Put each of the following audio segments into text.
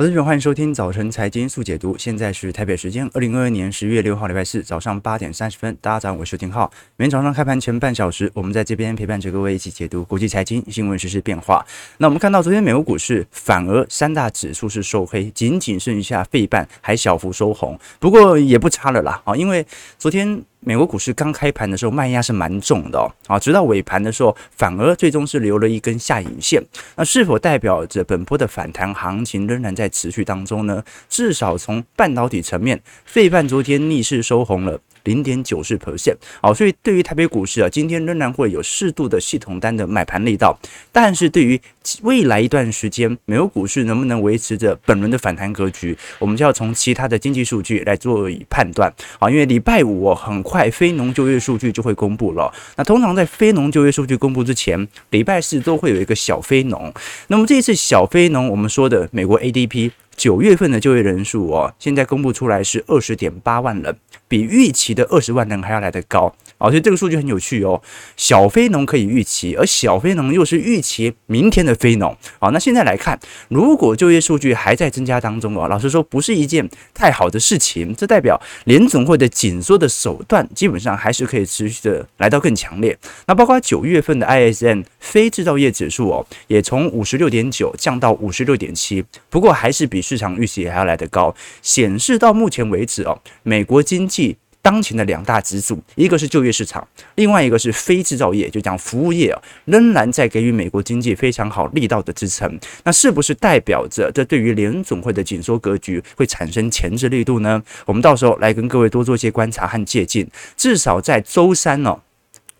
我是欢迎收听早晨财经速解读。现在是台北时间二零二二年十月六号礼拜四早上八点三十分。大家早上好，我是丁浩。每天早上开盘前半小时，我们在这边陪伴着各位一起解读国际财经新闻实、时变化。那我们看到昨天美国股市反而三大指数是收黑，仅仅剩下费半还小幅收红，不过也不差了啦啊，因为昨天。美国股市刚开盘的时候卖压是蛮重的哦，啊，直到尾盘的时候反而最终是留了一根下影线，那是否代表着本波的反弹行情仍然在持续当中呢？至少从半导体层面，费半昨天逆势收红了。零点九四 percent，好，所以对于台北股市啊，今天仍然会有适度的系统单的买盘力道，但是对于未来一段时间，美国股市能不能维持着本轮的反弹格局，我们就要从其他的经济数据来做以判断，啊，因为礼拜五很快非农就业数据就会公布了，那通常在非农就业数据公布之前，礼拜四都会有一个小非农，那么这一次小非农，我们说的美国 ADP。九月份的就业人数哦，现在公布出来是二十点八万人，比预期的二十万人还要来得高。哦，所以这个数据很有趣哦。小非农可以预期，而小非农又是预期明天的非农。哦，那现在来看，如果就业数据还在增加当中哦，老实说不是一件太好的事情。这代表联总会的紧缩的手段基本上还是可以持续的来到更强烈。那包括九月份的 ISM 非制造业指数哦，也从五十六点九降到五十六点七，不过还是比市场预期还要来得高，显示到目前为止哦，美国经济当前的两大支柱，一个是就业市场，另外一个是非制造业，就讲服务业啊，仍然在给予美国经济非常好力道的支撑。那是不是代表着这对于联总会的紧缩格局会产生前置力度呢？我们到时候来跟各位多做一些观察和借鉴。至少在周三哦。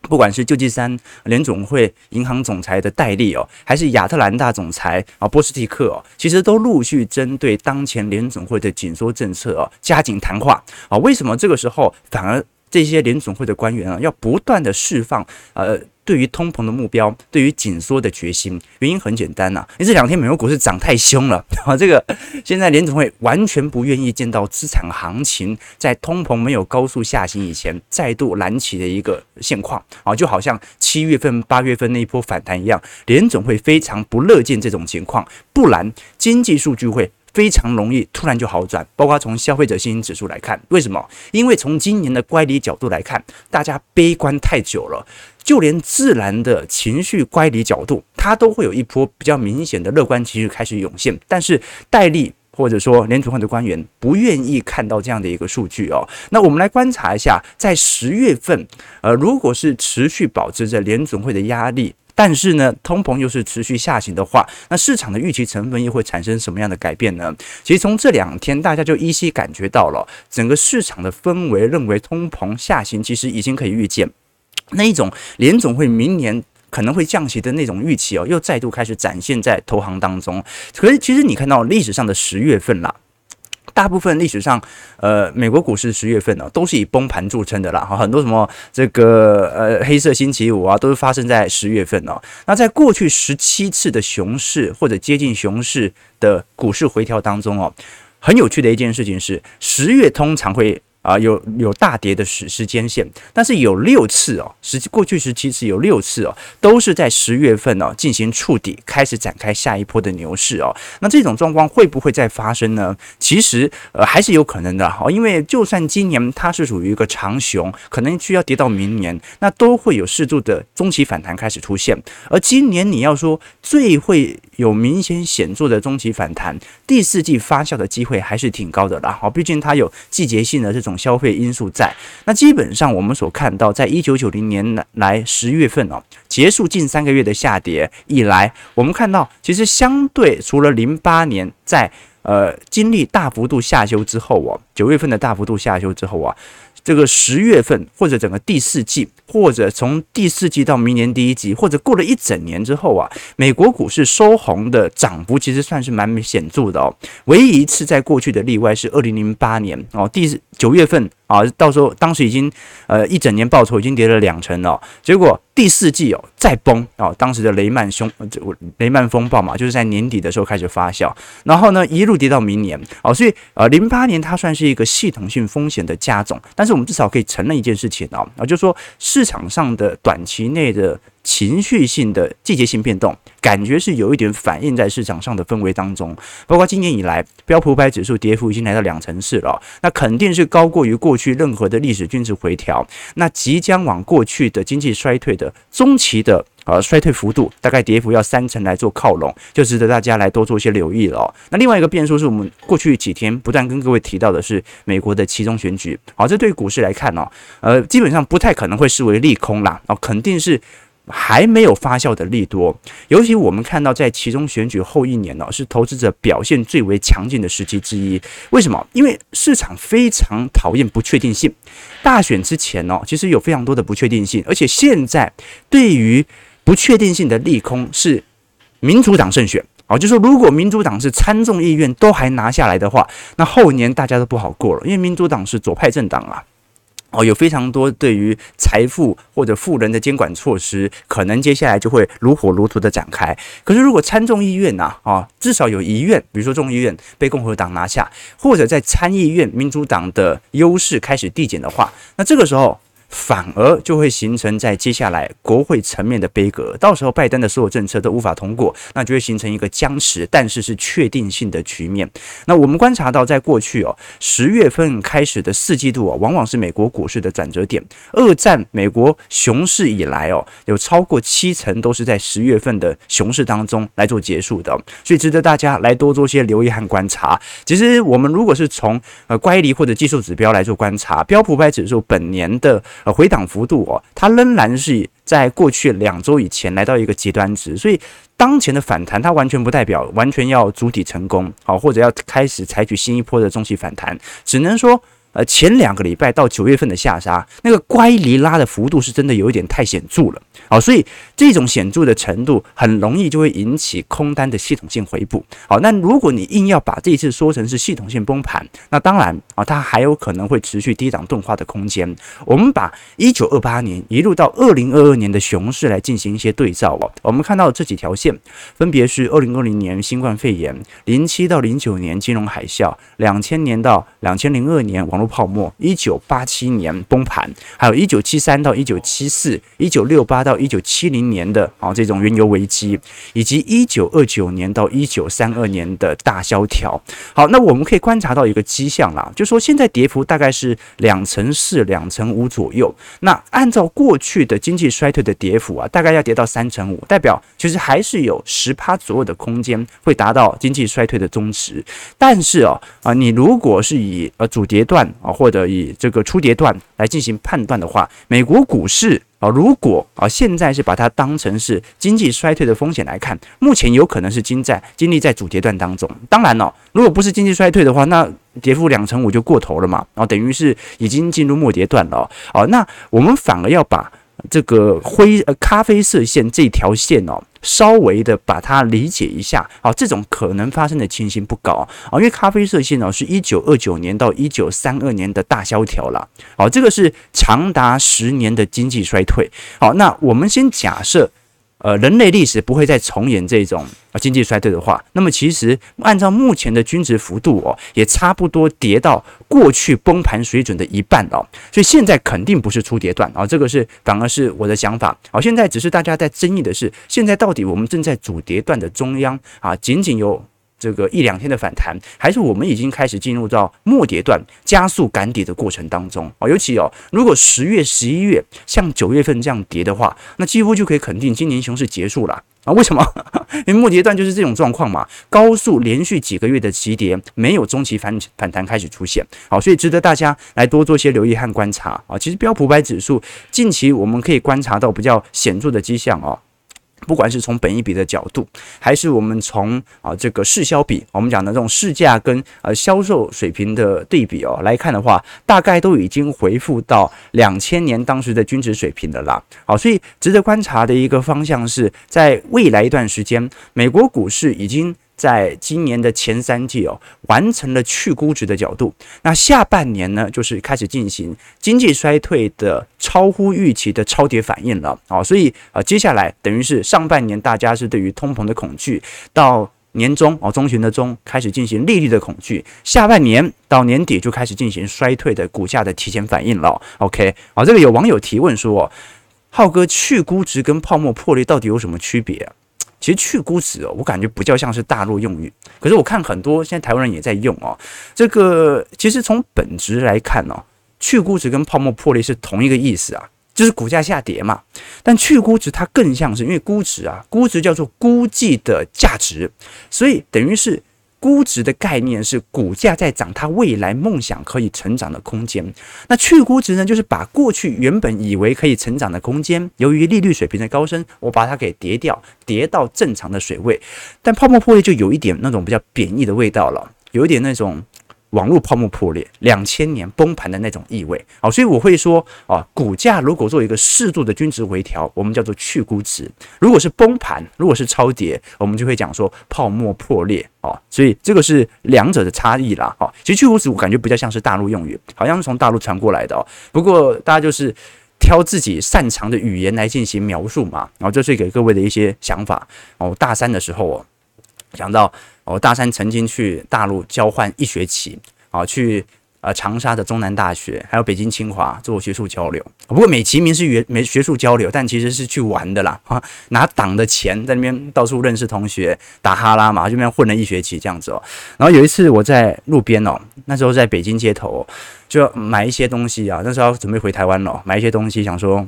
不管是旧金山联总会银行总裁的戴利哦，还是亚特兰大总裁啊波斯蒂克哦，其实都陆续针对当前联总会的紧缩政策哦加紧谈话啊。为什么这个时候反而这些联总会的官员啊要不断的释放呃？对于通膨的目标，对于紧缩的决心，原因很简单呐、啊，因为这两天美国股市涨太凶了啊，这个现在联总会完全不愿意见到资产行情在通膨没有高速下行以前再度燃起的一个现况啊，就好像七月份、八月份那一波反弹一样，联总会非常不乐见这种情况，不然经济数据会。非常容易突然就好转，包括从消费者信心指数来看，为什么？因为从今年的乖离角度来看，大家悲观太久了，就连自然的情绪乖离角度，它都会有一波比较明显的乐观情绪开始涌现。但是戴利或者说联储会的官员不愿意看到这样的一个数据哦。那我们来观察一下，在十月份，呃，如果是持续保持着联准会的压力。但是呢，通膨又是持续下行的话，那市场的预期成分又会产生什么样的改变呢？其实从这两天，大家就依稀感觉到了整个市场的氛围，认为通膨下行其实已经可以预见，那一种联总会明年可能会降息的那种预期哦，又再度开始展现在投行当中。可是其实你看到历史上的十月份啦。大部分历史上，呃，美国股市十月份呢、都是以崩盘著称的啦。哈，很多什么这个呃黑色星期五啊，都是发生在十月份哦、那在过去十七次的熊市或者接近熊市的股市回调当中哦、很有趣的一件事情是，十月通常会。啊，有有大跌的时时间线，但是有六次哦，实际过去十七次有六次哦，都是在十月份哦进行触底，开始展开下一波的牛市哦。那这种状况会不会再发生呢？其实呃还是有可能的哈，因为就算今年它是属于一个长熊，可能需要跌到明年，那都会有适度的中期反弹开始出现。而今年你要说最会有明显显著的中期反弹，第四季发酵的机会还是挺高的啦。好，毕竟它有季节性的这种。消费因素在，那基本上我们所看到，在一九九零年来十月份哦，结束近三个月的下跌以来，我们看到其实相对除了零八年在呃经历大幅度下修之后哦，九月份的大幅度下修之后啊。这个十月份或者整个第四季，或者从第四季到明年第一季，或者过了一整年之后啊，美国股市收红的涨幅其实算是蛮显著的哦。唯一一次在过去的例外是二零零八年哦，第九月份。啊，到时候当时已经呃一整年报酬已经跌了两成了，结果第四季哦再崩啊，当时的雷曼凶雷曼风暴嘛，就是在年底的时候开始发酵，然后呢一路跌到明年哦，所以呃零八年它算是一个系统性风险的加总，但是我们至少可以承认一件事情啊，啊就是说市场上的短期内的。情绪性的季节性变动，感觉是有一点反映在市场上的氛围当中。包括今年以来，标普五百指数跌幅已经来到两成四了，那肯定是高过于过去任何的历史均值回调。那即将往过去的经济衰退的中期的。呃，衰退幅度大概跌幅要三成来做靠拢，就值得大家来多做一些留意了。那另外一个变数是我们过去几天不断跟各位提到的是美国的期中选举，好，这对股市来看呢，呃，基本上不太可能会视为利空啦，哦，肯定是还没有发酵的利多。尤其我们看到在其中选举后一年呢，是投资者表现最为强劲的时期之一。为什么？因为市场非常讨厌不确定性。大选之前呢，其实有非常多的不确定性，而且现在对于不确定性的利空是民主党胜选啊，就说如果民主党是参众议院都还拿下来的话，那后年大家都不好过了，因为民主党是左派政党啊，哦，有非常多对于财富或者富人的监管措施，可能接下来就会如火如荼的展开。可是如果参众议院呐啊，至少有一院，比如说众议院被共和党拿下，或者在参议院民主党的优势开始递减的话，那这个时候。反而就会形成在接下来国会层面的杯阁，到时候拜登的所有政策都无法通过，那就会形成一个僵持，但是是确定性的局面。那我们观察到，在过去哦，十月份开始的四季度哦，往往是美国股市的转折点。二战美国熊市以来哦，有超过七成都是在十月份的熊市当中来做结束的，所以值得大家来多做些留意和观察。其实我们如果是从呃乖离或者技术指标来做观察，标普五百指数本年的。呃，回档幅度哦，它仍然是在过去两周以前来到一个极端值，所以当前的反弹它完全不代表完全要主体成功，好，或者要开始采取新一波的中期反弹，只能说。呃，前两个礼拜到九月份的下杀，那个乖离拉的幅度是真的有一点太显著了，好，所以这种显著的程度很容易就会引起空单的系统性回补，好，那如果你硬要把这一次说成是系统性崩盘，那当然啊，它还有可能会持续低档钝化的空间。我们把一九二八年一路到二零二二年的熊市来进行一些对照哦，我们看到这几条线分别是二零二零年新冠肺炎、零七到零九年金融海啸、两千年到两千零二年网泡沫，一九八七年崩盘，还有一九七三到一九七四、一九六八到一九七零年的啊这种原油危机，以及一九二九年到一九三二年的大萧条。好，那我们可以观察到一个迹象啦，就说现在跌幅大概是两成四、两成五左右。那按照过去的经济衰退的跌幅啊，大概要跌到三成五，代表其实还是有十趴左右的空间会达到经济衰退的终值。但是哦啊，你如果是以呃主跌段。啊，或者以这个初跌段来进行判断的话，美国股市啊，如果啊现在是把它当成是经济衰退的风险来看，目前有可能是经在经历在主跌段当中。当然了，如果不是经济衰退的话，那跌幅两成五就过头了嘛，然后等于是已经进入末跌段了。哦，那我们反而要把。这个灰呃咖啡色线这条线哦，稍微的把它理解一下啊，这种可能发生的情形不高啊，因为咖啡色线哦是一九二九年到一九三二年的大萧条了，好，这个是长达十年的经济衰退。好，那我们先假设。呃，人类历史不会再重演这种啊经济衰退的话，那么其实按照目前的均值幅度哦，也差不多跌到过去崩盘水准的一半哦，所以现在肯定不是出跌段啊，这个是反而是我的想法。好，现在只是大家在争议的是，现在到底我们正在主跌段的中央啊，仅仅有。这个一两天的反弹，还是我们已经开始进入到末跌段加速赶底的过程当中啊！尤其哦，如果十月、十一月像九月份这样跌的话，那几乎就可以肯定今年熊市结束了啊！为什么？因为末跌段就是这种状况嘛，高速连续几个月的急跌，没有中期反反弹开始出现，好，所以值得大家来多做些留意和观察啊！其实标普百指数近期我们可以观察到比较显著的迹象哦。不管是从本益比的角度，还是我们从啊这个市销比，我们讲的这种市价跟呃销售水平的对比哦来看的话，大概都已经回复到两千年当时的均值水平的啦。好，所以值得观察的一个方向是在未来一段时间，美国股市已经。在今年的前三季哦，完成了去估值的角度。那下半年呢，就是开始进行经济衰退的超乎预期的超跌反应了啊。所以啊，接下来等于是上半年大家是对于通膨的恐惧，到年中哦，中旬的中开始进行利率的恐惧，下半年到年底就开始进行衰退的股价的提前反应了。OK，好，这个有网友提问说。浩哥，去估值跟泡沫破裂到底有什么区别？其实去估值哦，我感觉不叫像是大陆用语，可是我看很多现在台湾人也在用哦。这个其实从本质来看哦，去估值跟泡沫破裂是同一个意思啊，就是股价下跌嘛。但去估值它更像是因为估值啊，估值叫做估计的价值，所以等于是。估值的概念是股价在涨，它未来梦想可以成长的空间。那去估值呢，就是把过去原本以为可以成长的空间，由于利率水平的高升，我把它给跌掉，跌到正常的水位。但泡沫破裂就有一点那种比较贬义的味道了，有一点那种。网络泡沫破裂，两千年崩盘的那种意味，好，所以我会说，啊，股价如果做一个适度的均值回调，我们叫做去估值；如果是崩盘，如果是超跌，我们就会讲说泡沫破裂，哦，所以这个是两者的差异啦，哦，其实去估值我感觉比较像是大陆用语，好像是从大陆传过来的哦。不过大家就是挑自己擅长的语言来进行描述嘛，然后这是给各位的一些想法哦。大三的时候哦，讲到。我大三曾经去大陆交换一学期，啊，去呃长沙的中南大学，还有北京清华做学术交流。不过美其名是学没学术交流，但其实是去玩的啦，哈，拿党的钱在那边到处认识同学，打哈拉嘛，就那边混了一学期这样子哦。然后有一次我在路边哦，那时候在北京街头就买一些东西啊，那时候要准备回台湾了，买一些东西想说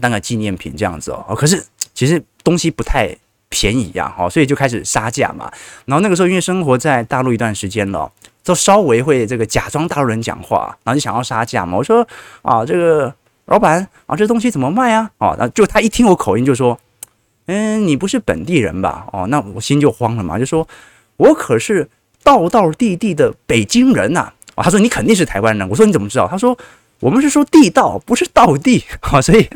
当个纪念品这样子哦。可是其实东西不太。便宜呀，哈，所以就开始杀价嘛。然后那个时候，因为生活在大陆一段时间了，就稍微会这个假装大陆人讲话，然后就想要杀价嘛。我说啊，这个老板啊，这东西怎么卖啊？哦，那就他一听我口音就说，嗯，你不是本地人吧？哦，那我心就慌了嘛，就说我可是道道地地的北京人呐。哦，他说你肯定是台湾人。我说你怎么知道？他说我们是说地道，不是道地。好，所以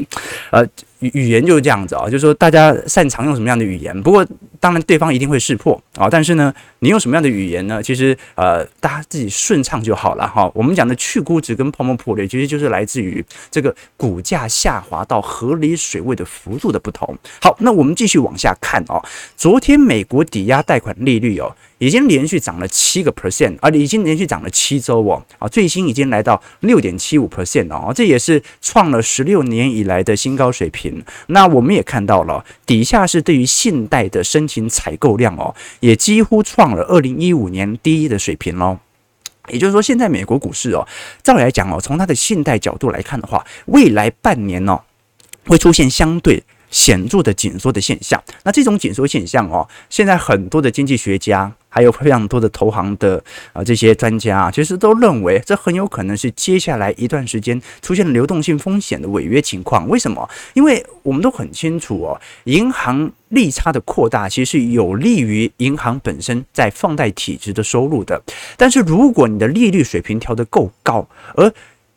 呃。语言就是这样子啊，就是说大家擅长用什么样的语言，不过当然对方一定会识破啊。但是呢，你用什么样的语言呢？其实呃，大家自己顺畅就好了哈。我们讲的去估值跟泡沫破裂，其实就是来自于这个股价下滑到合理水位的幅度的不同。好，那我们继续往下看哦。昨天美国抵押贷款利率哦，已经连续涨了七个 percent，而已经连续涨了七周哦。啊，最新已经来到六点七五 percent 哦，这也是创了十六年以来的新高水平。那我们也看到了，底下是对于信贷的申请采购量哦，也几乎创了二零一五年第一的水平喽。也就是说，现在美国股市哦，照理来讲哦，从它的信贷角度来看的话，未来半年哦，会出现相对显著的紧缩的现象。那这种紧缩现象哦，现在很多的经济学家。还有非常多的投行的啊，这些专家啊，其实都认为这很有可能是接下来一段时间出现流动性风险的违约情况。为什么？因为我们都很清楚哦，银行利差的扩大其实是有利于银行本身在放贷体质的收入的。但是如果你的利率水平调得够高，而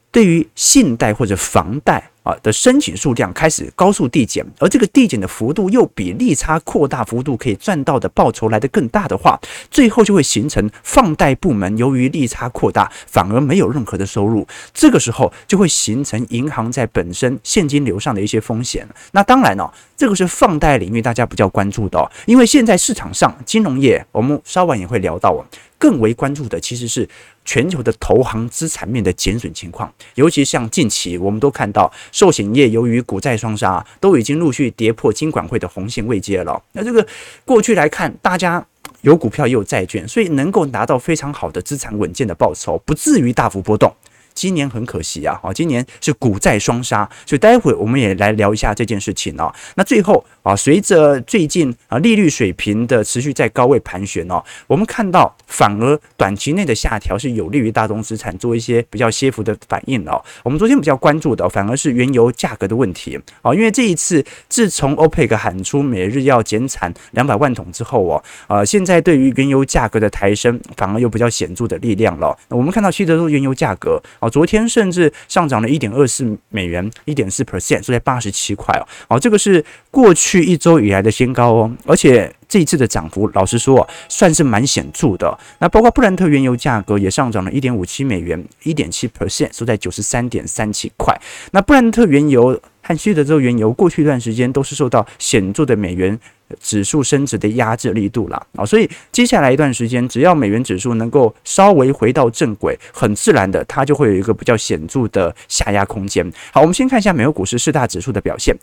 对于信贷或者房贷，啊的申请数量开始高速递减，而这个递减的幅度又比利差扩大幅度可以赚到的报酬来得更大的话，最后就会形成放贷部门由于利差扩大反而没有任何的收入，这个时候就会形成银行在本身现金流上的一些风险。那当然了，这个是放贷领域大家比较关注的，因为现在市场上金融业，我们稍晚也会聊到哦，更为关注的其实是。全球的投行资产面的减损情况，尤其像近期我们都看到，寿险业由于股债双杀，都已经陆续跌破金管会的红线位阶了。那这个过去来看，大家有股票也有债券，所以能够拿到非常好的资产稳健的报酬，不至于大幅波动。今年很可惜啊，今年是股债双杀，所以待会我们也来聊一下这件事情哦。那最后啊，随着最近啊利率水平的持续在高位盘旋哦，我们看到反而短期内的下调是有利于大宗资产做一些比较些幅的反应哦。我们昨天比较关注的反而是原油价格的问题啊，因为这一次自从 OPEC 喊出每日要减产两百万桶之后哦，呃，现在对于原油价格的抬升反而有比较显著的力量了。我们看到西德州原油价格昨天甚至上涨了一点二四美元，一点四 percent，收在八十七块哦。好，这个是过去一周以来的新高哦，而且这一次的涨幅，老实说，算是蛮显著的。那包括布兰特原油价格也上涨了一点五七美元，一点七 percent，收在九十三点三七块。那布兰特原油和西德州原油过去一段时间都是受到显著的美元指数升值的压制力度了啊，所以接下来一段时间，只要美元指数能够稍微回到正轨，很自然的，它就会有一个比较显著的下压空间。好，我们先看一下美国股市四大指数的表现。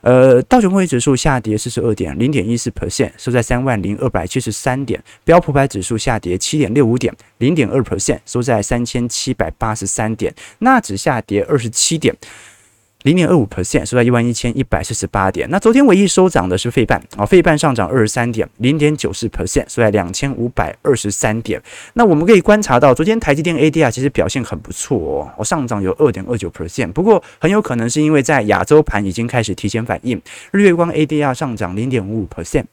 呃，道琼工业指数下跌四十二点零点一四 percent，收在三万零二百七十三点。标普百指数下跌七点六五点零点二 percent，收在三千七百八十三点。纳指下跌二十七点。零点二五 percent，收在一万一千一百四十八点。那昨天唯一收涨的是费半啊，费半上涨二十三点，零点九四 percent，收在两千五百二十三点。那我们可以观察到，昨天台积电 ADR 其实表现很不错哦，我上涨有二点二九 percent。不过很有可能是因为在亚洲盘已经开始提前反应，日月光 ADR 上涨零点五五 percent，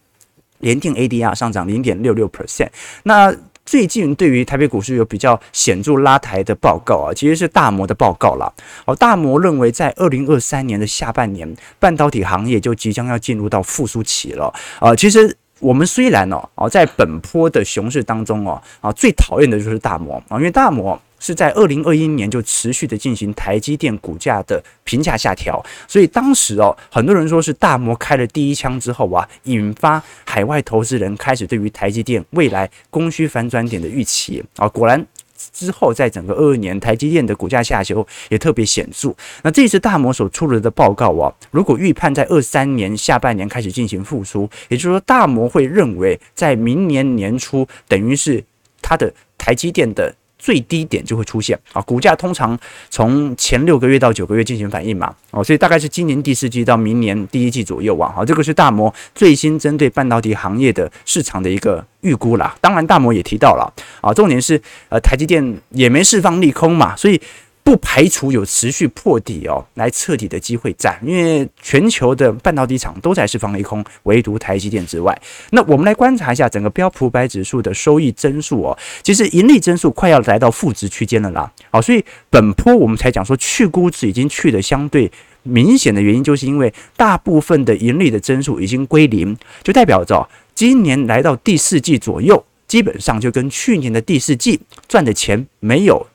联电 ADR 上涨零点六六 percent。那最近对于台北股市有比较显著拉抬的报告啊，其实是大摩的报告啦。哦，大摩认为在二零二三年的下半年，半导体行业就即将要进入到复苏期了。啊，其实我们虽然哦，哦，在本波的熊市当中哦，啊，最讨厌的就是大摩啊，因为大摩。是在二零二一年就持续的进行台积电股价的评价下调，所以当时哦，很多人说是大摩开了第一枪之后啊，引发海外投资人开始对于台积电未来供需反转点的预期啊，果然之后在整个二二年台积电的股价下修也特别显著。那这次大摩所出炉的报告啊，如果预判在二三年下半年开始进行复苏，也就是说大摩会认为在明年年初，等于是它的台积电的。最低点就会出现啊，股价通常从前六个月到九个月进行反应嘛，哦，所以大概是今年第四季到明年第一季左右啊，好，这个是大摩最新针对半导体行业的市场的一个预估啦。当然，大摩也提到了啊，重点是呃，台积电也没释放利空嘛，所以。不排除有持续破底哦，来彻底的机会在，因为全球的半导体厂都在释放利空，唯独台积电之外。那我们来观察一下整个标普百指数的收益增速哦，其实盈利增速快要来到负值区间了啦。好，所以本波我们才讲说去估值已经去的相对明显的原因，就是因为大部分的盈利的增速已经归零，就代表着今年来到第四季左右，基本上就跟去年的第四季赚的钱没有。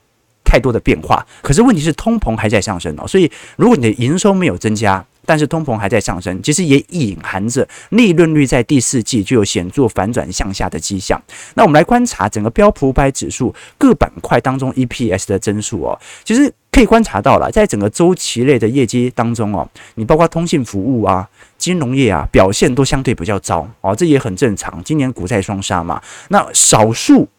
太多的变化，可是问题是通膨还在上升哦，所以如果你的营收没有增加，但是通膨还在上升，其实也隐含着利润率在第四季就有显著反转向下的迹象。那我们来观察整个标普五百指数各板块当中 EPS 的增速哦，其实可以观察到了，在整个周期类的业绩当中哦，你包括通信服务啊、金融业啊，表现都相对比较糟哦，这也很正常，今年股债双杀嘛。那少数。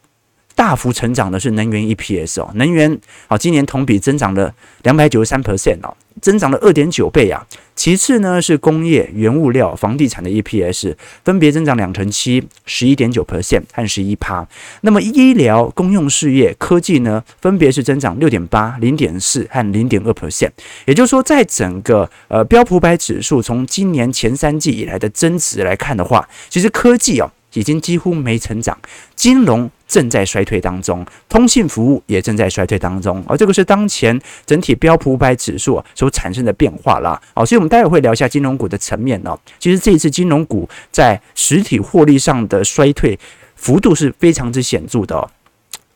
大幅成长的是能源 EPS 哦，能源好，今年同比增长了两百九十三 percent 哦，增长了二点九倍啊。其次呢是工业、原物料、房地产的 EPS 分别增长两成七、十一点九 percent 和十一趴。那么医疗、公用事业、科技呢，分别是增长六点八、零点四和零点二 percent。也就是说，在整个呃标普百指数从今年前三季以来的增值来看的话，其实科技哦已经几乎没成长，金融。正在衰退当中，通信服务也正在衰退当中，而这个是当前整体标普五百指数所产生的变化啦。好，所以我们待会会聊一下金融股的层面哦。其实这一次金融股在实体获利上的衰退幅度是非常之显著的哦。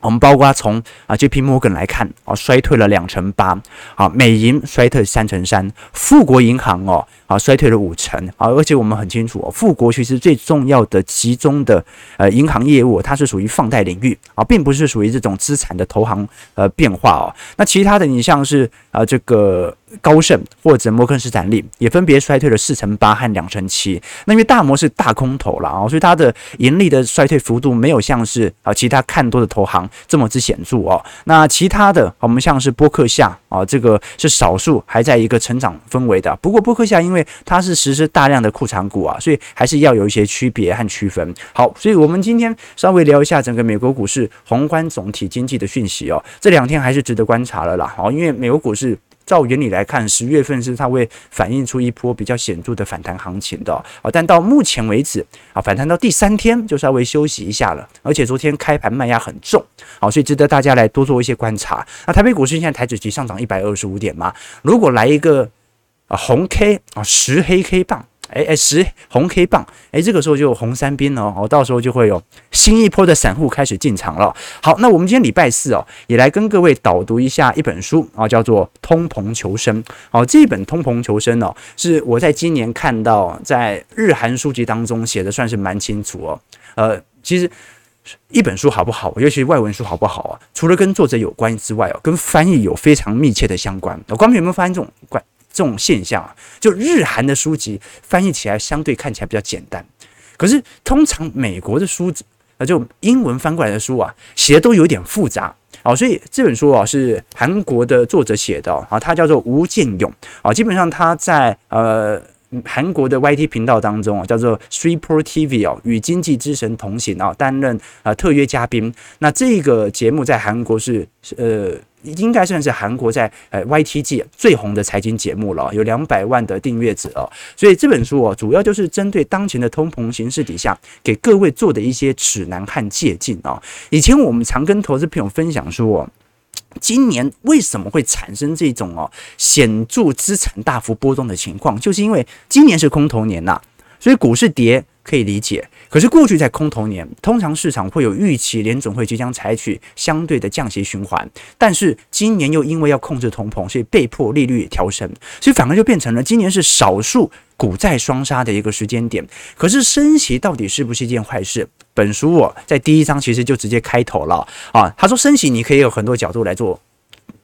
我们包括从啊这批摩根来看啊，衰退了两成八，啊美银衰退三成三，富国银行哦啊衰退了五成啊，而且我们很清楚哦，富国其实最重要的集中的呃银行业务，它是属于放贷领域啊，并不是属于这种资产的投行呃变化哦。那其他的你像是啊这个。高盛或者摩根士丹利也分别衰退了四成八和两成七。那因为大摩是大空头了啊，所以它的盈利的衰退幅度没有像是啊其他看多的投行这么之显著哦。那其他的我们像是波克夏啊，这个是少数还在一个成长氛围的。不过波克夏因为它是实施大量的库藏股啊，所以还是要有一些区别和区分。好，所以我们今天稍微聊一下整个美国股市宏观总体经济的讯息哦。这两天还是值得观察了啦。好，因为美国股市。照原理来看，十月份是它会反映出一波比较显著的反弹行情的啊，但到目前为止啊，反弹到第三天就稍微休息一下了，而且昨天开盘卖压很重，好，所以值得大家来多做一些观察。那台北股市现在台指期上涨一百二十五点嘛，如果来一个啊红 K 啊十黑 K 棒哎哎，十红 K 棒，哎，这个时候就红三兵哦，哦，到时候就会有新一波的散户开始进场了。好，那我们今天礼拜四哦，也来跟各位导读一下一本书啊，叫做《通膨求生》。好，这一本《通膨求生》哦，是我在今年看到在日韩书籍当中写的，算是蛮清楚哦。呃，其实一本书好不好，尤其外文书好不好啊，除了跟作者有关之外哦，跟翻译有非常密切的相关。我光有没有发现这种关？这种现象啊，就日韩的书籍翻译起来相对看起来比较简单，可是通常美国的书啊，就英文翻过来的书啊，写的都有点复杂啊，所以这本书啊是韩国的作者写的啊，他叫做吴建勇啊，基本上他在呃。韩国的 YT 频道当中啊，叫做 Super TV 哦，与经济之神同行啊，担任啊特约嘉宾。那这个节目在韩国是呃，应该算是韩国在呃 YT 界最红的财经节目了，有两百万的订阅者哦。所以这本书哦，主要就是针对当前的通膨形势底下，给各位做的一些指南和借鉴哦。以前我们常跟投资朋友分享说。今年为什么会产生这种哦显著资产大幅波动的情况？就是因为今年是空头年呐，所以股市跌可以理解。可是过去在空头年，通常市场会有预期，联总会即将采取相对的降息循环。但是今年又因为要控制通膨，所以被迫利率调升，所以反而就变成了今年是少数股债双杀的一个时间点。可是升息到底是不是一件坏事？本书我在第一章其实就直接开头了啊，他说升息你可以有很多角度来做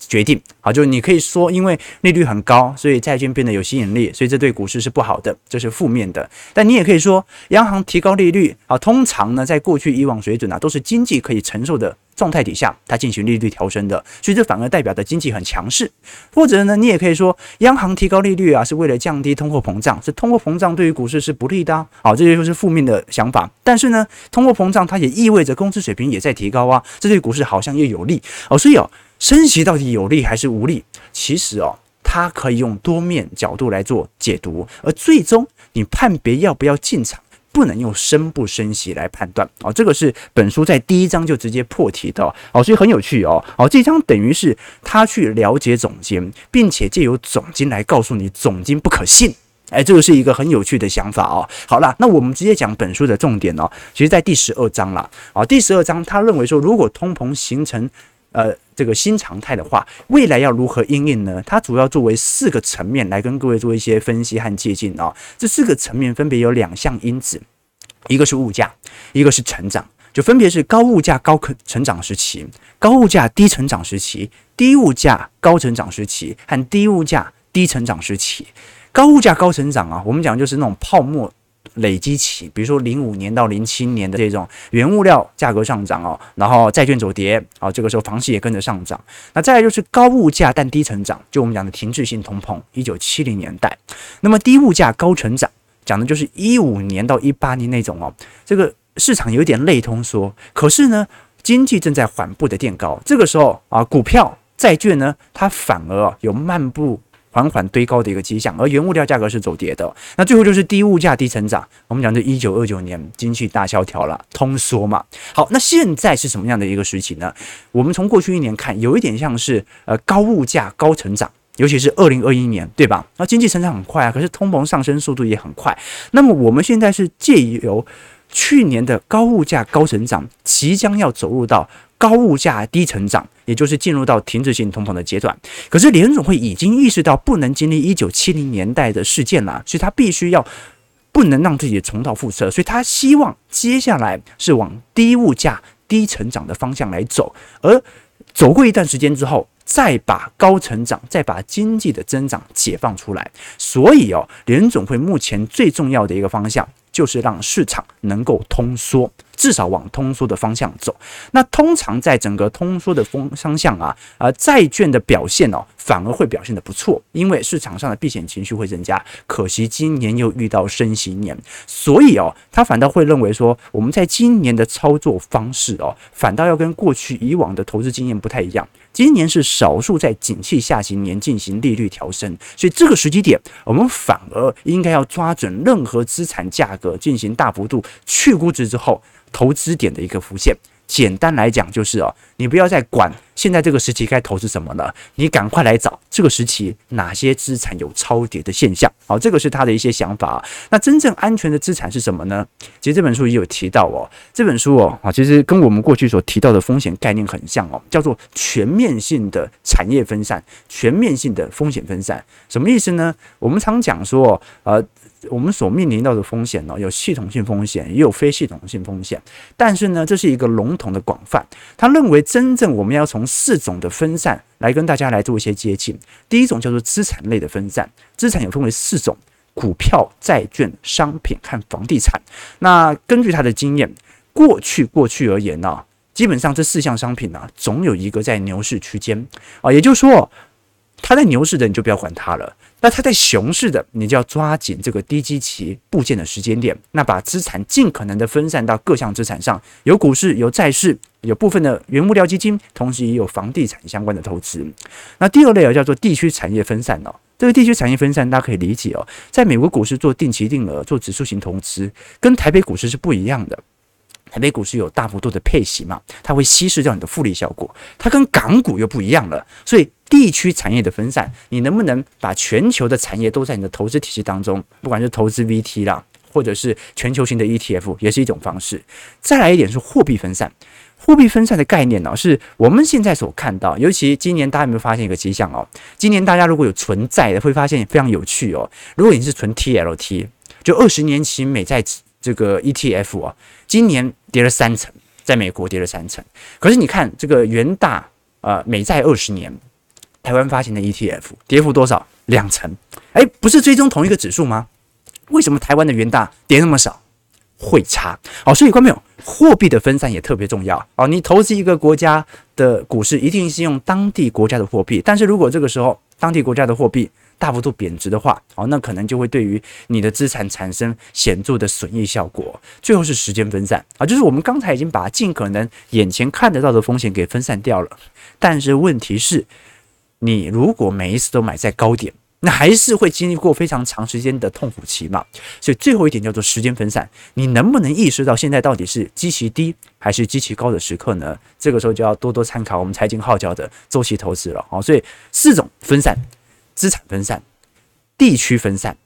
决定，好，就你可以说因为利率很高，所以债券变得有吸引力，所以这对股市是不好的，这是负面的。但你也可以说央行提高利率啊，通常呢在过去以往水准啊都是经济可以承受的。状态底下，它进行利率调升的，所以这反而代表的经济很强势。或者呢，你也可以说，央行提高利率啊，是为了降低通货膨胀，是通货膨胀对于股市是不利的啊。好，这些就是负面的想法。但是呢，通货膨胀它也意味着工资水平也在提高啊，这对股市好像又有利哦。所以哦，升息到底有利还是无利？其实哦，它可以用多面角度来做解读，而最终你判别要不要进场。不能用升不升息来判断哦，这个是本书在第一章就直接破题的哦，所以很有趣哦。哦，这章等于是他去了解总监，并且借由总监来告诉你总监不可信。哎，这个是一个很有趣的想法哦。好了，那我们直接讲本书的重点哦。其实，在第十二章了啊，第十二章他认为说，如果通膨形成呃这个新常态的话，未来要如何应应呢？它主要作为四个层面来跟各位做一些分析和借鉴啊。这四个层面分别有两项因子，一个是物价，一个是成长，就分别是高物价高可成长时期、高物价低成长时期、低物价高成长时期和低物价低成长时期。高物价高成长啊，我们讲就是那种泡沫。累积起，比如说零五年到零七年的这种原物料价格上涨哦，然后债券走跌啊，这个时候房市也跟着上涨。那再来就是高物价但低成长，就我们讲的停滞性通膨，一九七零年代。那么低物价高成长，讲的就是一五年到一八年那种哦，这个市场有点类通缩，可是呢，经济正在缓步的垫高，这个时候啊，股票、债券呢，它反而有漫步。缓缓堆高的一个迹象，而原物料价格是走跌的。那最后就是低物价低成长。我们讲这一九二九年经济大萧条了，通缩嘛。好，那现在是什么样的一个时期呢？我们从过去一年看，有一点像是呃高物价高成长，尤其是二零二一年，对吧？那经济成长很快啊，可是通膨上升速度也很快。那么我们现在是借由去年的高物价高成长，即将要走入到。高物价低成长，也就是进入到停滞性通膨的阶段。可是联总会已经意识到不能经历一九七零年代的事件了，所以他必须要不能让自己重蹈覆辙，所以他希望接下来是往低物价低成长的方向来走，而走过一段时间之后，再把高成长，再把经济的增长解放出来。所以哦，联总会目前最重要的一个方向就是让市场能够通缩。至少往通缩的方向走。那通常在整个通缩的风方向啊，呃，债券的表现哦，反而会表现得不错，因为市场上的避险情绪会增加。可惜今年又遇到升息年，所以哦，他反倒会认为说，我们在今年的操作方式哦，反倒要跟过去以往的投资经验不太一样。今年是少数在景气下行年进行利率调升，所以这个时机点，我们反而应该要抓准任何资产价格进行大幅度去估值之后。投资点的一个浮现，简单来讲就是哦，你不要再管现在这个时期该投资什么了，你赶快来找这个时期哪些资产有超跌的现象。好，这个是他的一些想法。那真正安全的资产是什么呢？其实这本书也有提到哦，这本书哦啊，其实跟我们过去所提到的风险概念很像哦，叫做全面性的产业分散，全面性的风险分散。什么意思呢？我们常讲说，呃。我们所面临到的风险呢，有系统性风险，也有非系统性风险。但是呢，这是一个笼统的广泛。他认为，真正我们要从四种的分散来跟大家来做一些接近。第一种叫做资产类的分散，资产有分为四种：股票、债券、商品和房地产。那根据他的经验，过去过去而言呢，基本上这四项商品呢，总有一个在牛市区间啊，也就是说，他在牛市的你就不要管它了。那它在熊市的，你就要抓紧这个低基期部件的时间点，那把资产尽可能的分散到各项资产上，有股市，有债市，有部分的原物料基金，同时也有房地产相关的投资。那第二类啊，叫做地区产业分散哦。这个地区产业分散，大家可以理解哦，在美国股市做定期定额、做指数型投资，跟台北股市是不一样的。台北股市有大幅度的配息嘛，它会稀释掉你的复利效果，它跟港股又不一样了，所以。地区产业的分散，你能不能把全球的产业都在你的投资体系当中？不管是投资 VT 啦，或者是全球型的 ETF，也是一种方式。再来一点是货币分散，货币分散的概念呢，是我们现在所看到，尤其今年大家有没有发现一个迹象哦？今年大家如果有存在的，会发现非常有趣哦。如果你是存 TLT，就二十年期美债这个 ETF 啊，今年跌了三成，在美国跌了三成。可是你看这个元大呃美债二十年。台湾发行的 ETF 跌幅多少？两成。哎，不是追踪同一个指数吗？为什么台湾的元大跌那么少？汇差。哦，所以观众朋友，货币的分散也特别重要。哦，你投资一个国家的股市，一定是用当地国家的货币。但是如果这个时候当地国家的货币大幅度贬值的话，哦，那可能就会对于你的资产产生显著的损益效果。最后是时间分散啊，就是我们刚才已经把尽可能眼前看得到的风险给分散掉了。但是问题是。你如果每一次都买在高点，那还是会经历过非常长时间的痛苦期嘛。所以最后一点叫做时间分散，你能不能意识到现在到底是极其低还是极其高的时刻呢？这个时候就要多多参考我们财经号角的周期投资了。好，所以四种分散：资产分散、地区分散、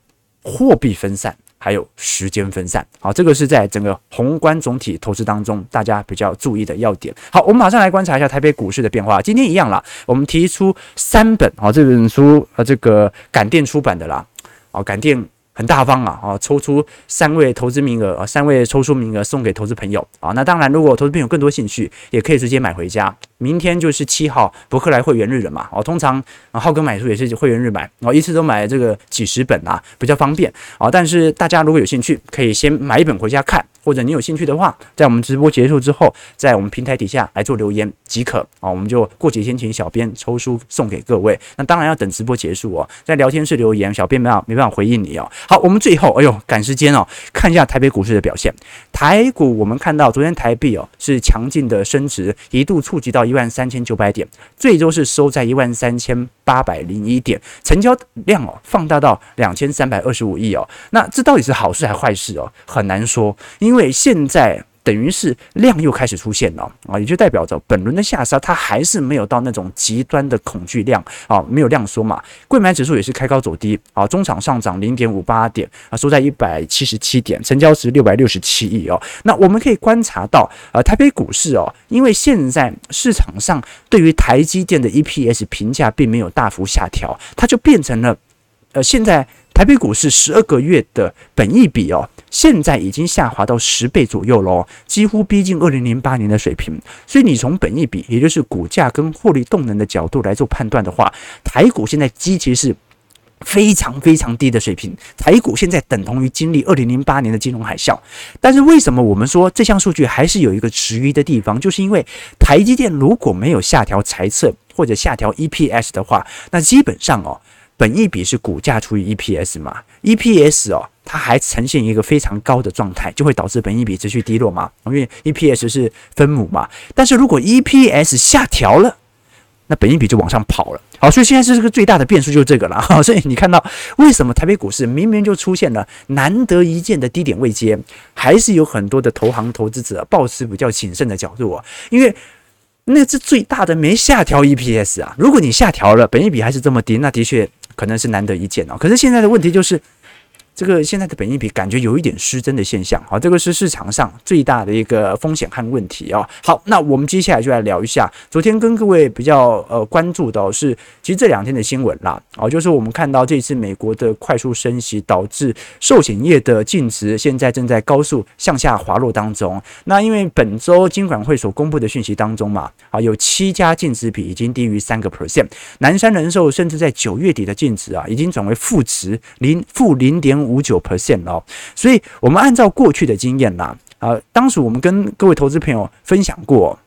货币分散。还有时间分散，好，这个是在整个宏观总体投资当中大家比较注意的要点。好，我们马上来观察一下台北股市的变化。今天一样啦，我们提出三本啊，这本书啊，这个感电出版的啦，啊，感电。很大方啊！啊，抽出三位投资名额啊，三位抽出名额送给投资朋友啊。那当然，如果投资朋友更多兴趣，也可以直接买回家。明天就是七号博客来会员日了嘛？哦，通常，浩哥买书也是会员日买，哦，一次都买这个几十本啊，比较方便啊。但是大家如果有兴趣，可以先买一本回家看，或者你有兴趣的话，在我们直播结束之后，在我们平台底下来做留言即可啊。我们就过几天请小编抽书送给各位。那当然要等直播结束哦，在聊天室留言，小编没办法没办法回应你哦。好，我们最后，哎呦，赶时间哦，看一下台北股市的表现。台股我们看到昨天台币哦是强劲的升值，一度触及到一万三千九百点，最终是收在一万三千八百零一点，成交量哦放大到两千三百二十五亿哦。那这到底是好事还是坏事哦？很难说，因为现在。等于是量又开始出现了啊，也就代表着本轮的下杀它还是没有到那种极端的恐惧量啊，没有量缩嘛。柜买指数也是开高走低啊，中场上涨零点五八点啊，收在一百七十七点，成交值六百六十七亿哦。那我们可以观察到，啊，台北股市哦，因为现在市场上对于台积电的 EPS 评价并没有大幅下调，它就变成了呃，现在台北股市十二个月的本益比哦。现在已经下滑到十倍左右了，几乎逼近二零零八年的水平。所以你从本益比，也就是股价跟获利动能的角度来做判断的话，台股现在基期是非常非常低的水平。台股现在等同于经历二零零八年的金融海啸。但是为什么我们说这项数据还是有一个迟疑的地方？就是因为台积电如果没有下调财测或者下调 EPS 的话，那基本上哦。本益比是股价除以 EPS 嘛，EPS 哦，它还呈现一个非常高的状态，就会导致本益比持续低落嘛，因为 EPS 是分母嘛。但是如果 EPS 下调了，那本益比就往上跑了。好，所以现在是这个最大的变数就是这个了。所以你看到为什么台北股市明明就出现了难得一见的低点位阶，还是有很多的投行投资者抱持比较谨慎的角度啊？因为那是最大的没下调 EPS 啊。如果你下调了，本益比还是这么低，那的确可能是难得一见哦。可是现在的问题就是。这个现在的本益比感觉有一点失真的现象，好，这个是市场上最大的一个风险和问题哦。好，那我们接下来就来聊一下昨天跟各位比较呃关注的是，其实这两天的新闻啦，哦，就是我们看到这次美国的快速升息导致寿险业的净值现在正在高速向下滑落当中。那因为本周金管会所公布的讯息当中嘛，啊，有七家净值比已经低于三个 percent，南山人寿甚至在九月底的净值啊，已经转为负值零负零点五九 percent 哦，所以我们按照过去的经验啦，啊，当时我们跟各位投资朋友分享过，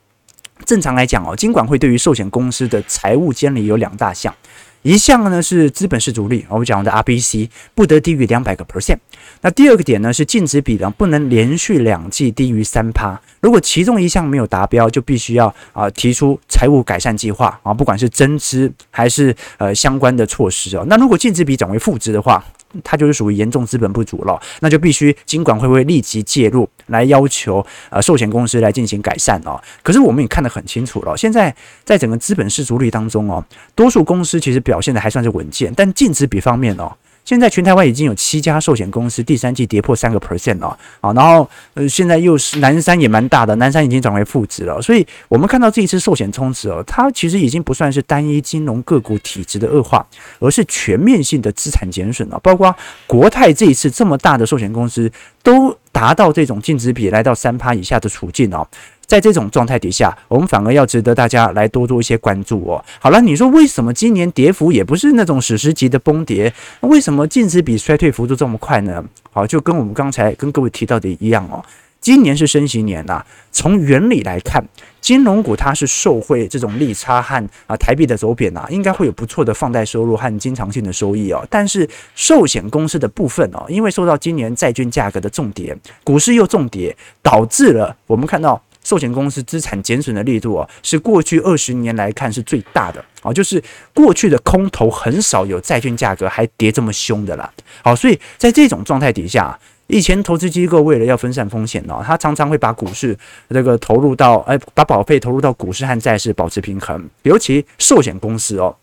正常来讲哦，金管会对于寿险公司的财务监理有两大项，一项呢是资本市足率，我们讲的 RBC 不得低于两百个 percent，那第二个点呢是净值比呢不能连续两季低于三趴，如果其中一项没有达标，就必须要啊提出财务改善计划啊，不管是增资还是呃相关的措施哦，那如果净值比转为负值的话。它就是属于严重资本不足了，那就必须金管会不会立即介入来要求呃寿险公司来进行改善哦。可是我们也看得很清楚了，现在在整个资本市足率当中哦，多数公司其实表现的还算是稳健，但净值比方面哦。现在全台湾已经有七家寿险公司第三季跌破三个 percent 了啊，然后呃现在又是南山也蛮大的，南山已经转为负值了，所以我们看到这一次寿险冲值哦，它其实已经不算是单一金融个股体质的恶化，而是全面性的资产减损了，包括国泰这一次这么大的寿险公司都达到这种净值比来到三趴以下的处境哦。在这种状态底下，我们反而要值得大家来多做一些关注哦。好了，你说为什么今年跌幅也不是那种史诗级的崩跌？为什么净值比衰退幅度这么快呢？好，就跟我们刚才跟各位提到的一样哦。今年是升息年呐，从原理来看，金融股它是受惠这种利差和啊台币的走贬呐，应该会有不错的放贷收入和经常性的收益哦。但是寿险公司的部分哦，因为受到今年债券价格的重跌，股市又重跌，导致了我们看到。寿险公司资产减损的力度啊，是过去二十年来看是最大的啊，就是过去的空头很少有债券价格还跌这么凶的啦。好，所以在这种状态底下，以前投资机构为了要分散风险呢，他常常会把股市这个投入到，哎，把保费投入到股市和债市保持平衡，尤其寿险公司哦。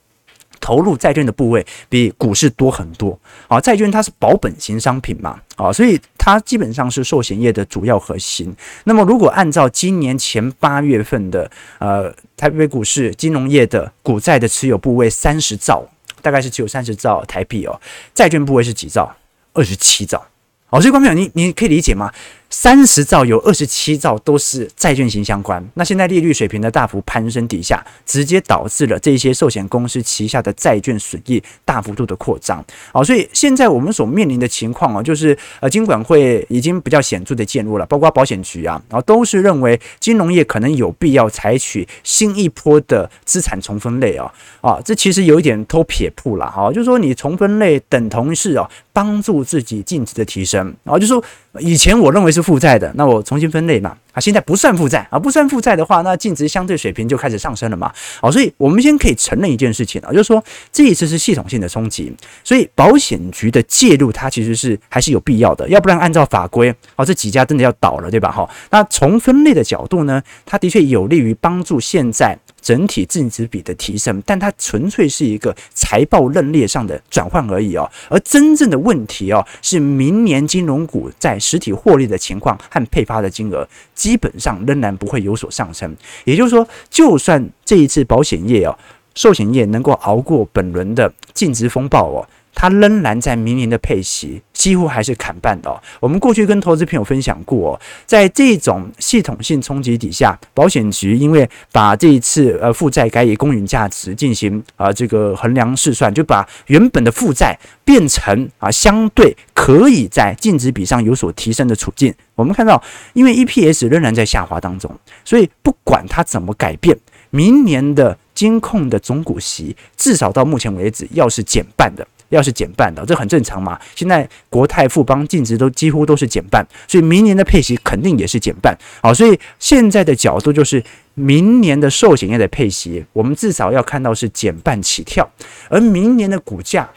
投入债券的部位比股市多很多啊！债券它是保本型商品嘛啊，所以它基本上是寿险业的主要核心。那么，如果按照今年前八月份的呃台北股市金融业的股债的持有部位三十兆，大概是只有三十兆台币哦，债券部位是几兆？二十七兆。好，所以观众朋友，你你可以理解吗？三十兆有二十七兆都是债券型相关，那现在利率水平的大幅攀升底下，直接导致了这些寿险公司旗下的债券损益大幅度的扩张。好，所以现在我们所面临的情况啊，就是呃，金管会已经比较显著的介入了，包括保险局啊，然后都是认为金融业可能有必要采取新一波的资产重分类啊，啊，这其实有一点偷撇步了哈，就是说你重分类等同是啊，帮助自己净值的提升，然后就说。以前我认为是负债的，那我重新分类嘛，啊，现在不算负债啊，不算负债的话，那净值相对水平就开始上升了嘛，好，所以我们先可以承认一件事情啊，就是说这一次是系统性的冲击，所以保险局的介入它其实是还是有必要的，要不然按照法规，哦，这几家真的要倒了，对吧？哈，那从分类的角度呢，它的确有利于帮助现在。整体净值比的提升，但它纯粹是一个财报认列上的转换而已哦。而真正的问题哦，是明年金融股在实体获利的情况和配发的金额，基本上仍然不会有所上升。也就是说，就算这一次保险业哦，寿险业能够熬过本轮的净值风暴哦。它仍然在明年的配息几乎还是砍半的哦。我们过去跟投资朋友分享过哦，在这种系统性冲击底下，保险局因为把这一次呃负债改以公允价值进行啊这个衡量试算，就把原本的负债变成啊相对可以在净值比上有所提升的处境。我们看到，因为 EPS 仍然在下滑当中，所以不管它怎么改变，明年的金控的总股息至少到目前为止要是减半的。要是减半的，这很正常嘛。现在国泰富邦净值都几乎都是减半，所以明年的配息肯定也是减半。好，所以现在的角度就是明年的寿险业的配息，我们至少要看到是减半起跳，而明年的股价。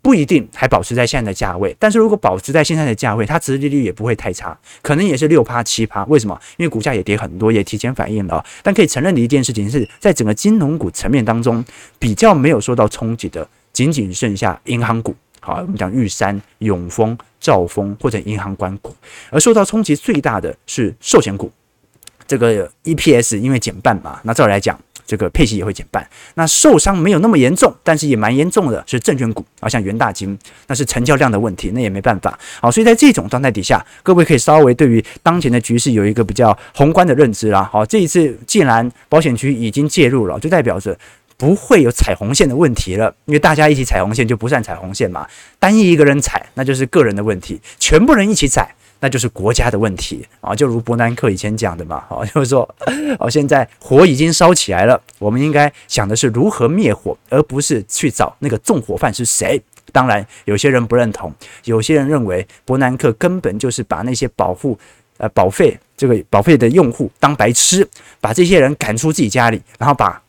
不一定还保持在现在的价位，但是如果保持在现在的价位，它殖利率也不会太差，可能也是六趴七趴。为什么？因为股价也跌很多，也提前反应了。但可以承认的一件事情是，在整个金融股层面当中，比较没有受到冲击的，仅仅剩下银行股。好，我们讲玉山、永丰、兆丰或者银行关股，而受到冲击最大的是寿险股。这个 EPS 因为减半嘛，那照来讲。这个配息也会减半，那受伤没有那么严重，但是也蛮严重的，是证券股啊，像元大金，那是成交量的问题，那也没办法。好，所以在这种状态底下，各位可以稍微对于当前的局势有一个比较宏观的认知啦。好，这一次既然保险局已经介入了，就代表着不会有踩红线的问题了，因为大家一起踩红线就不算踩红线嘛，单一一个人踩那就是个人的问题，全部人一起踩。那就是国家的问题啊，就如伯南克以前讲的嘛，啊，就是说，哦，现在火已经烧起来了，我们应该想的是如何灭火，而不是去找那个纵火犯是谁。当然，有些人不认同，有些人认为伯南克根本就是把那些保护呃保费这个保费的用户当白痴，把这些人赶出自己家里，然后把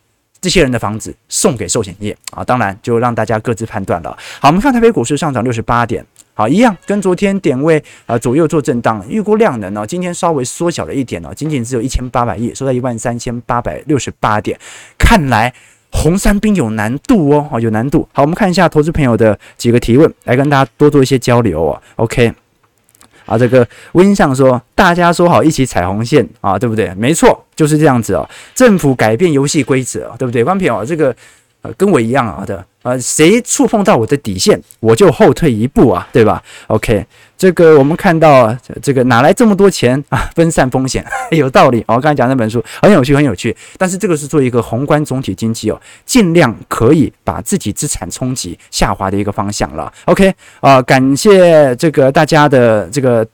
这些人的房子送给寿险业啊。当然，就让大家各自判断了。好，我们看台北股市上涨六十八点。好，一样跟昨天点位啊、左右做震荡，预估量能呢、今天稍微缩小了一点哦，仅仅只有一千八百亿，收在一万三千八百六十八点，看来红三兵有难度哦，哦有难度。好，我们看一下投资朋友的几个提问，来跟大家多做一些交流哦。OK，啊，这个温相说，大家说好一起踩红线啊，对不对？没错，就是这样子哦。政府改变游戏规则，对不对？关平啊，这个。呃，跟我一样啊的，呃，谁触碰到我的底线，我就后退一步啊，对吧？OK，这个我们看到这个哪来这么多钱啊？分散风险 有道理。我刚才讲那本书很有趣，很有趣。但是这个是做一个宏观总体经济哦，尽量可以把自己资产冲击下滑的一个方向了。OK，啊、呃，感谢这个大家的这个。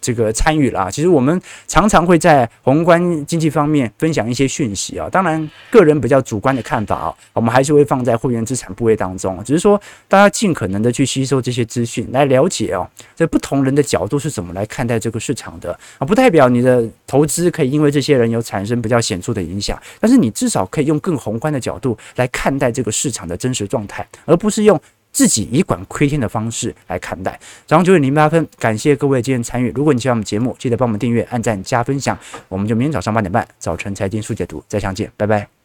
这个参与了啊，其实我们常常会在宏观经济方面分享一些讯息啊，当然个人比较主观的看法啊，我们还是会放在会员资产部位当中，只是说大家尽可能的去吸收这些资讯，来了解哦，这不同人的角度是怎么来看待这个市场的啊，不代表你的投资可以因为这些人有产生比较显著的影响，但是你至少可以用更宏观的角度来看待这个市场的真实状态，而不是用。自己以管窥天的方式来看待。早上九点零八分，感谢各位今天参与。如果你喜欢我们节目，记得帮我们订阅、按赞、加分享。我们就明天早上八点半，早晨财经速解读再相见，拜拜。